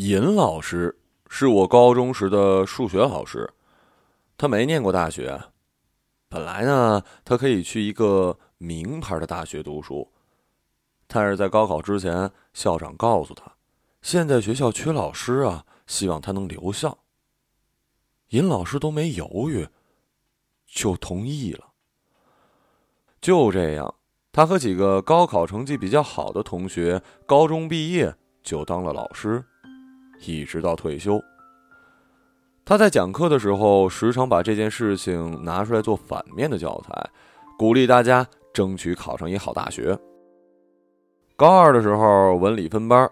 尹老师是我高中时的数学老师，他没念过大学。本来呢，他可以去一个名牌的大学读书，但是在高考之前，校长告诉他，现在学校缺老师啊，希望他能留校。尹老师都没犹豫，就同意了。就这样，他和几个高考成绩比较好的同学，高中毕业就当了老师。一直到退休，他在讲课的时候，时常把这件事情拿出来做反面的教材，鼓励大家争取考上一好大学。高二的时候，文理分班，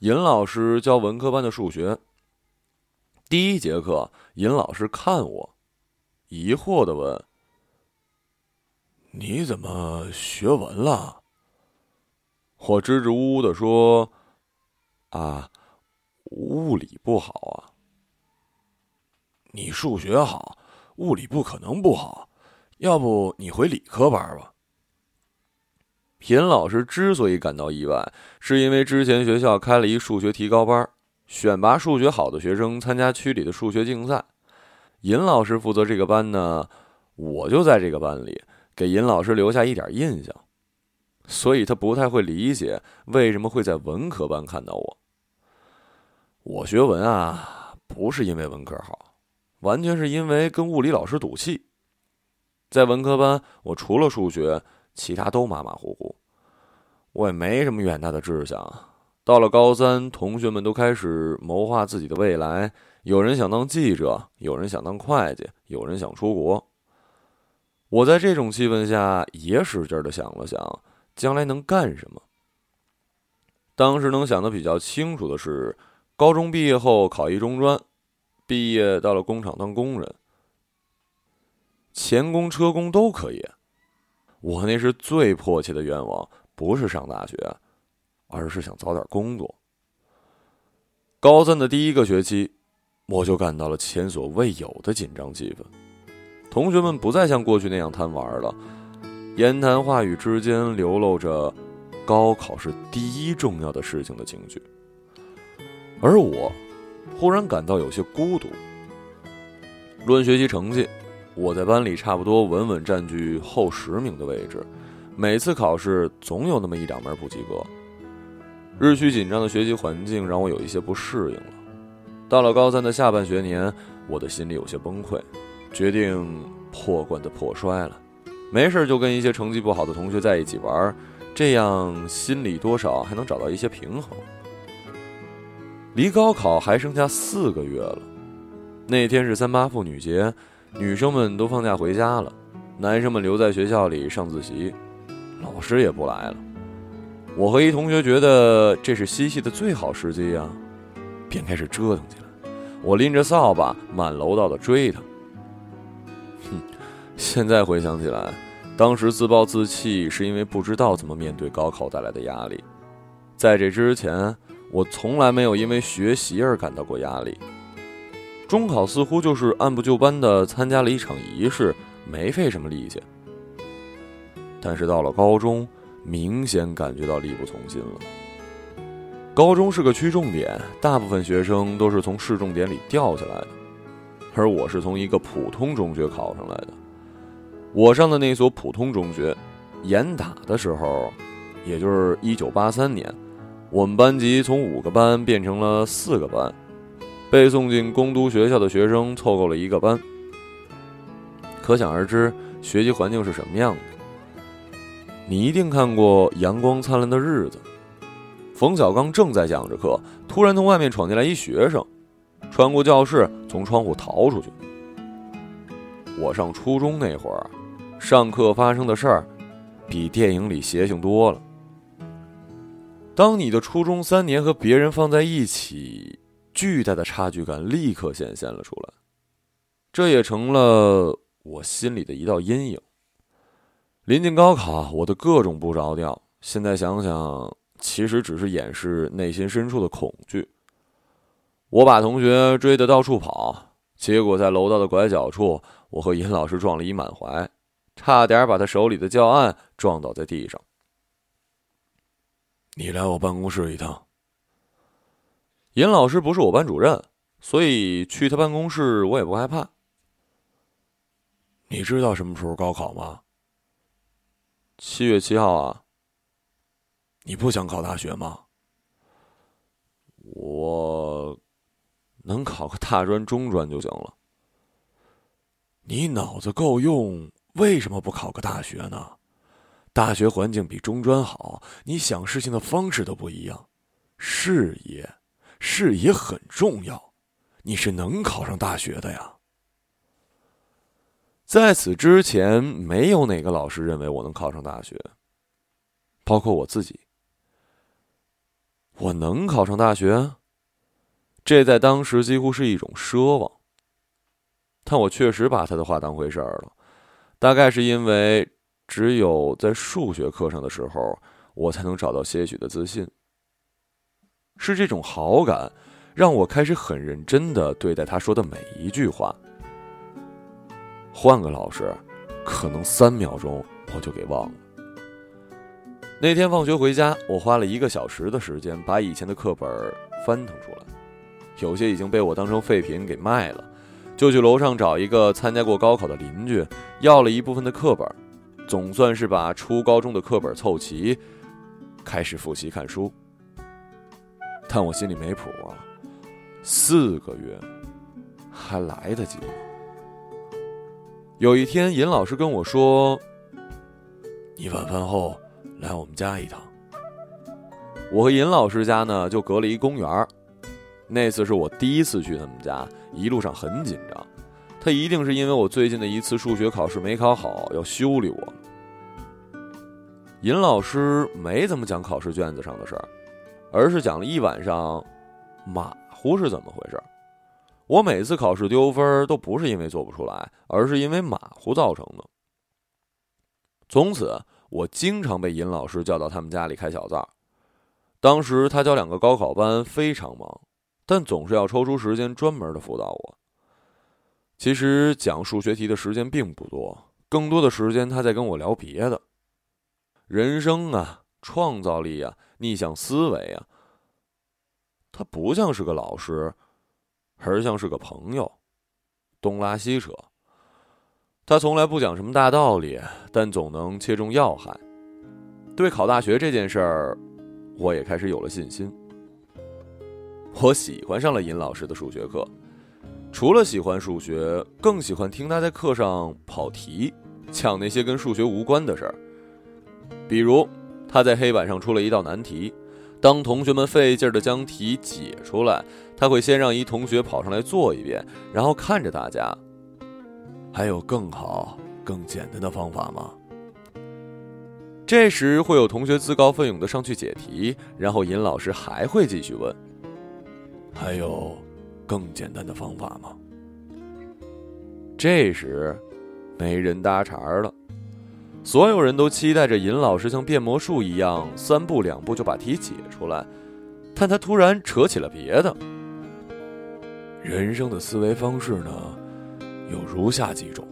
尹老师教文科班的数学。第一节课，尹老师看我，疑惑的问：“你怎么学文了？”我支支吾吾的说：“啊。”物理不好啊！你数学好，物理不可能不好。要不你回理科班吧？品老师之所以感到意外，是因为之前学校开了一数学提高班，选拔数学好的学生参加区里的数学竞赛。尹老师负责这个班呢，我就在这个班里，给尹老师留下一点印象，所以他不太会理解为什么会在文科班看到我。我学文啊，不是因为文科好，完全是因为跟物理老师赌气。在文科班，我除了数学，其他都马马虎虎。我也没什么远大的志向。到了高三，同学们都开始谋划自己的未来，有人想当记者，有人想当会计，有人想出国。我在这种气氛下，也使劲的想了想，将来能干什么。当时能想的比较清楚的是。高中毕业后考一中专，毕业到了工厂当工人，钳工、车工都可以。我那是最迫切的愿望，不是上大学，而是想早点工作。高三的第一个学期，我就感到了前所未有的紧张气氛。同学们不再像过去那样贪玩了，言谈话语之间流露着高考是第一重要的事情的情绪。而我，忽然感到有些孤独。论学习成绩，我在班里差不多稳稳占据后十名的位置，每次考试总有那么一两门不及格。日趋紧张的学习环境让我有一些不适应了。到了高三的下半学年，我的心里有些崩溃，决定破罐子破摔了。没事就跟一些成绩不好的同学在一起玩，这样心里多少还能找到一些平衡。离高考还剩下四个月了，那天是三八妇女节，女生们都放假回家了，男生们留在学校里上自习，老师也不来了。我和一同学觉得这是嬉戏的最好时机呀，便开始折腾起来。我拎着扫把满楼道的追他。哼，现在回想起来，当时自暴自弃是因为不知道怎么面对高考带来的压力，在这之前。我从来没有因为学习而感到过压力。中考似乎就是按部就班的参加了一场仪式，没费什么力气。但是到了高中，明显感觉到力不从心了。高中是个区重点，大部分学生都是从市重点里掉下来的，而我是从一个普通中学考上来的。我上的那所普通中学，严打的时候，也就是一九八三年。我们班级从五个班变成了四个班，被送进工读学校的学生凑够了一个班。可想而知，学习环境是什么样的。你一定看过《阳光灿烂的日子》，冯小刚正在讲着课，突然从外面闯进来一学生，穿过教室，从窗户逃出去。我上初中那会儿，上课发生的事儿，比电影里邪性多了。当你的初中三年和别人放在一起，巨大的差距感立刻显现了出来，这也成了我心里的一道阴影。临近高考，我的各种不着调，现在想想，其实只是掩饰内心深处的恐惧。我把同学追得到处跑，结果在楼道的拐角处，我和尹老师撞了一满怀，差点把他手里的教案撞倒在地上。你来我办公室一趟。尹老师不是我班主任，所以去他办公室我也不害怕。你知道什么时候高考吗？七月七号啊。你不想考大学吗？我能考个大专、中专就行了。你脑子够用，为什么不考个大学呢？大学环境比中专好，你想事情的方式都不一样。视野，视野很重要。你是能考上大学的呀。在此之前，没有哪个老师认为我能考上大学，包括我自己。我能考上大学，这在当时几乎是一种奢望。但我确实把他的话当回事儿了，大概是因为只有在数学课上的时候，我才能找到些许的自信。是这种好感，让我开始很认真的对待他说的每一句话。换个老师，可能三秒钟我就给忘了。那天放学回家，我花了一个小时的时间把以前的课本翻腾出来，有些已经被我当成废品给卖了，就去楼上找一个参加过高考的邻居，要了一部分的课本，总算是把初高中的课本凑齐，开始复习看书。但我心里没谱啊，四个月还来得及？有一天，尹老师跟我说：“你晚饭后。”来我们家一趟。我和尹老师家呢，就隔了一公园那次是我第一次去他们家，一路上很紧张。他一定是因为我最近的一次数学考试没考好，要修理我。尹老师没怎么讲考试卷子上的事儿，而是讲了一晚上马虎是怎么回事。我每次考试丢分都不是因为做不出来，而是因为马虎造成的。从此。我经常被尹老师叫到他们家里开小灶。当时他教两个高考班，非常忙，但总是要抽出时间专门的辅导我。其实讲数学题的时间并不多，更多的时间他在跟我聊别的，人生啊，创造力啊，逆向思维啊。他不像是个老师，而像是个朋友，东拉西扯。他从来不讲什么大道理，但总能切中要害。对考大学这件事儿，我也开始有了信心。我喜欢上了尹老师的数学课，除了喜欢数学，更喜欢听他在课上跑题，讲那些跟数学无关的事儿。比如，他在黑板上出了一道难题，当同学们费劲儿的将题解出来，他会先让一同学跑上来做一遍，然后看着大家。还有更好、更简单的方法吗？这时会有同学自告奋勇的上去解题，然后尹老师还会继续问：“还有更简单的方法吗？”这时没人搭茬了，所有人都期待着尹老师像变魔术一样，三步两步就把题解出来。但他突然扯起了别的，人生的思维方式呢？有如下几种，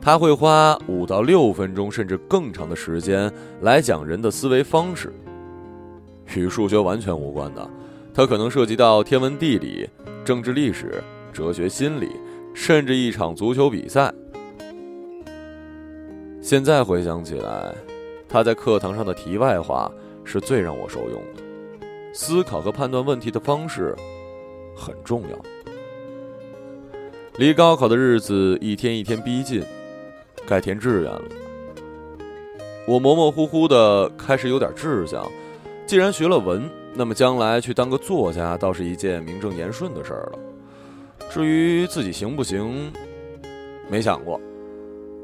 他会花五到六分钟甚至更长的时间来讲人的思维方式，与数学完全无关的，他可能涉及到天文地理、政治历史、哲学心理，甚至一场足球比赛。现在回想起来，他在课堂上的题外话是最让我受用的，思考和判断问题的方式很重要。离高考的日子一天一天逼近，该填志愿了。我模模糊糊的开始有点志向，既然学了文，那么将来去当个作家倒是一件名正言顺的事儿了。至于自己行不行，没想过。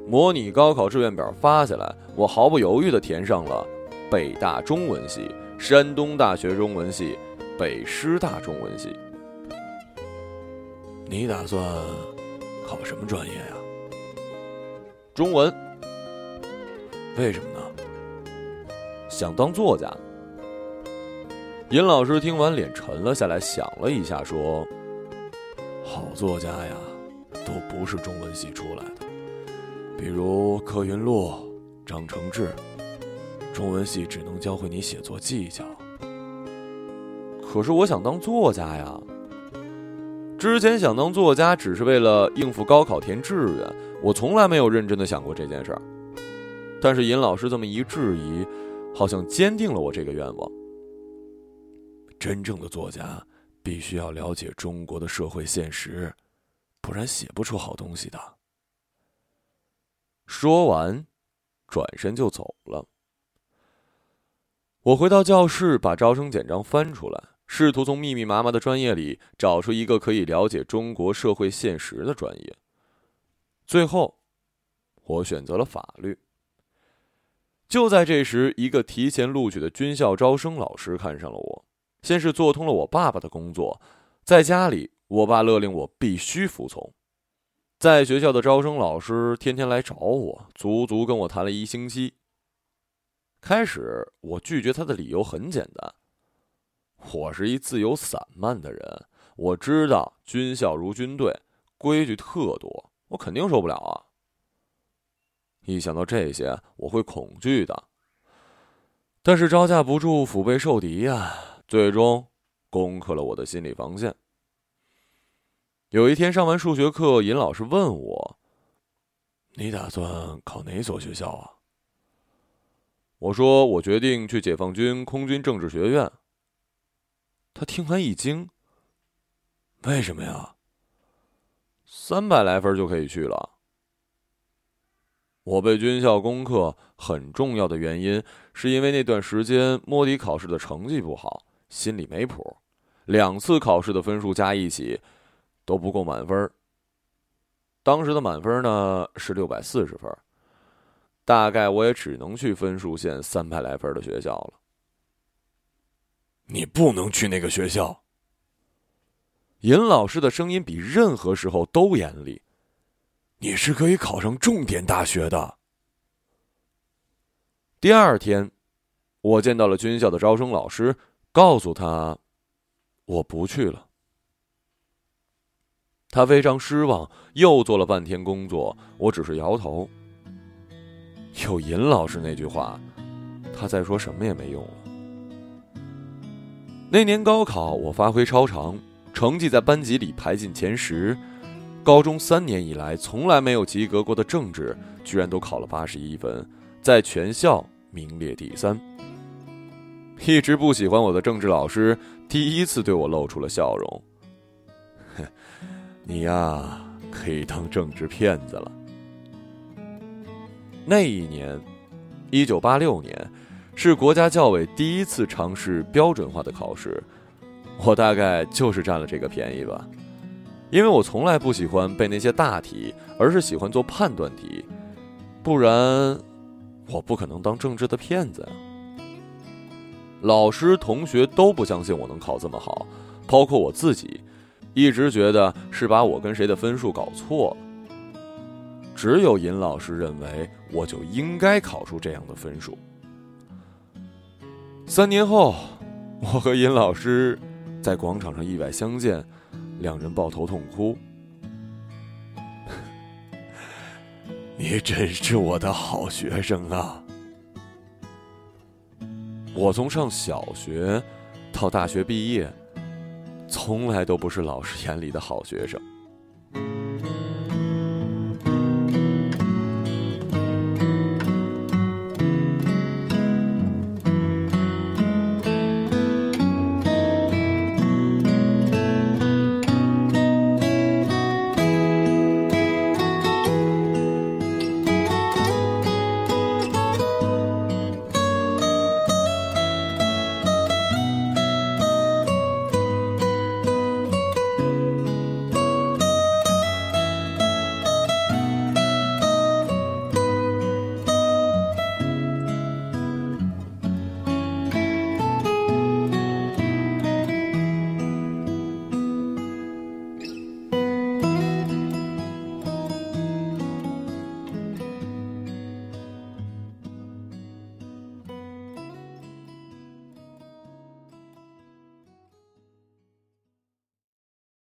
模拟高考志愿表发下来，我毫不犹豫的填上了北大中文系、山东大学中文系、北师大中文系。你打算考什么专业呀？中文。为什么呢？想当作家。尹老师听完脸沉了下来，想了一下，说：“好作家呀，都不是中文系出来的，比如柯云路、张承志。中文系只能教会你写作技巧。可是我想当作家呀。之前想当作家只是为了应付高考填志愿，我从来没有认真的想过这件事儿。但是尹老师这么一质疑，好像坚定了我这个愿望。真正的作家必须要了解中国的社会现实，不然写不出好东西的。说完，转身就走了。我回到教室，把招生简章翻出来。试图从密密麻麻的专业里找出一个可以了解中国社会现实的专业。最后，我选择了法律。就在这时，一个提前录取的军校招生老师看上了我，先是做通了我爸爸的工作，在家里，我爸勒令我必须服从。在学校的招生老师天天来找我，足足跟我谈了一星期。开始，我拒绝他的理由很简单。我是一自由散漫的人，我知道军校如军队，规矩特多，我肯定受不了啊。一想到这些，我会恐惧的。但是招架不住腹背受敌呀，最终攻克了我的心理防线。有一天上完数学课，尹老师问我：“你打算考哪所学校啊？”我说：“我决定去解放军空军政治学院。”他听完一惊：“为什么呀？三百来分就可以去了。”我被军校攻克很重要的原因，是因为那段时间摸底考试的成绩不好，心里没谱，两次考试的分数加一起都不够满分。当时的满分呢是六百四十分，大概我也只能去分数线三百来分的学校了。你不能去那个学校。尹老师的声音比任何时候都严厉。你是可以考上重点大学的。第二天，我见到了军校的招生老师，告诉他我不去了。他非常失望，又做了半天工作，我只是摇头。有尹老师那句话，他再说什么也没用了。那年高考，我发挥超常，成绩在班级里排进前十。高中三年以来从来没有及格过的政治，居然都考了八十一分，在全校名列第三。一直不喜欢我的政治老师第一次对我露出了笑容。哼 你呀，可以当政治骗子了。那一年，一九八六年。是国家教委第一次尝试标准化的考试，我大概就是占了这个便宜吧，因为我从来不喜欢背那些大题，而是喜欢做判断题，不然我不可能当政治的骗子呀。老师、同学都不相信我能考这么好，包括我自己，一直觉得是把我跟谁的分数搞错了。只有尹老师认为我就应该考出这样的分数。三年后，我和尹老师在广场上意外相见，两人抱头痛哭。你真是我的好学生啊！我从上小学到大学毕业，从来都不是老师眼里的好学生。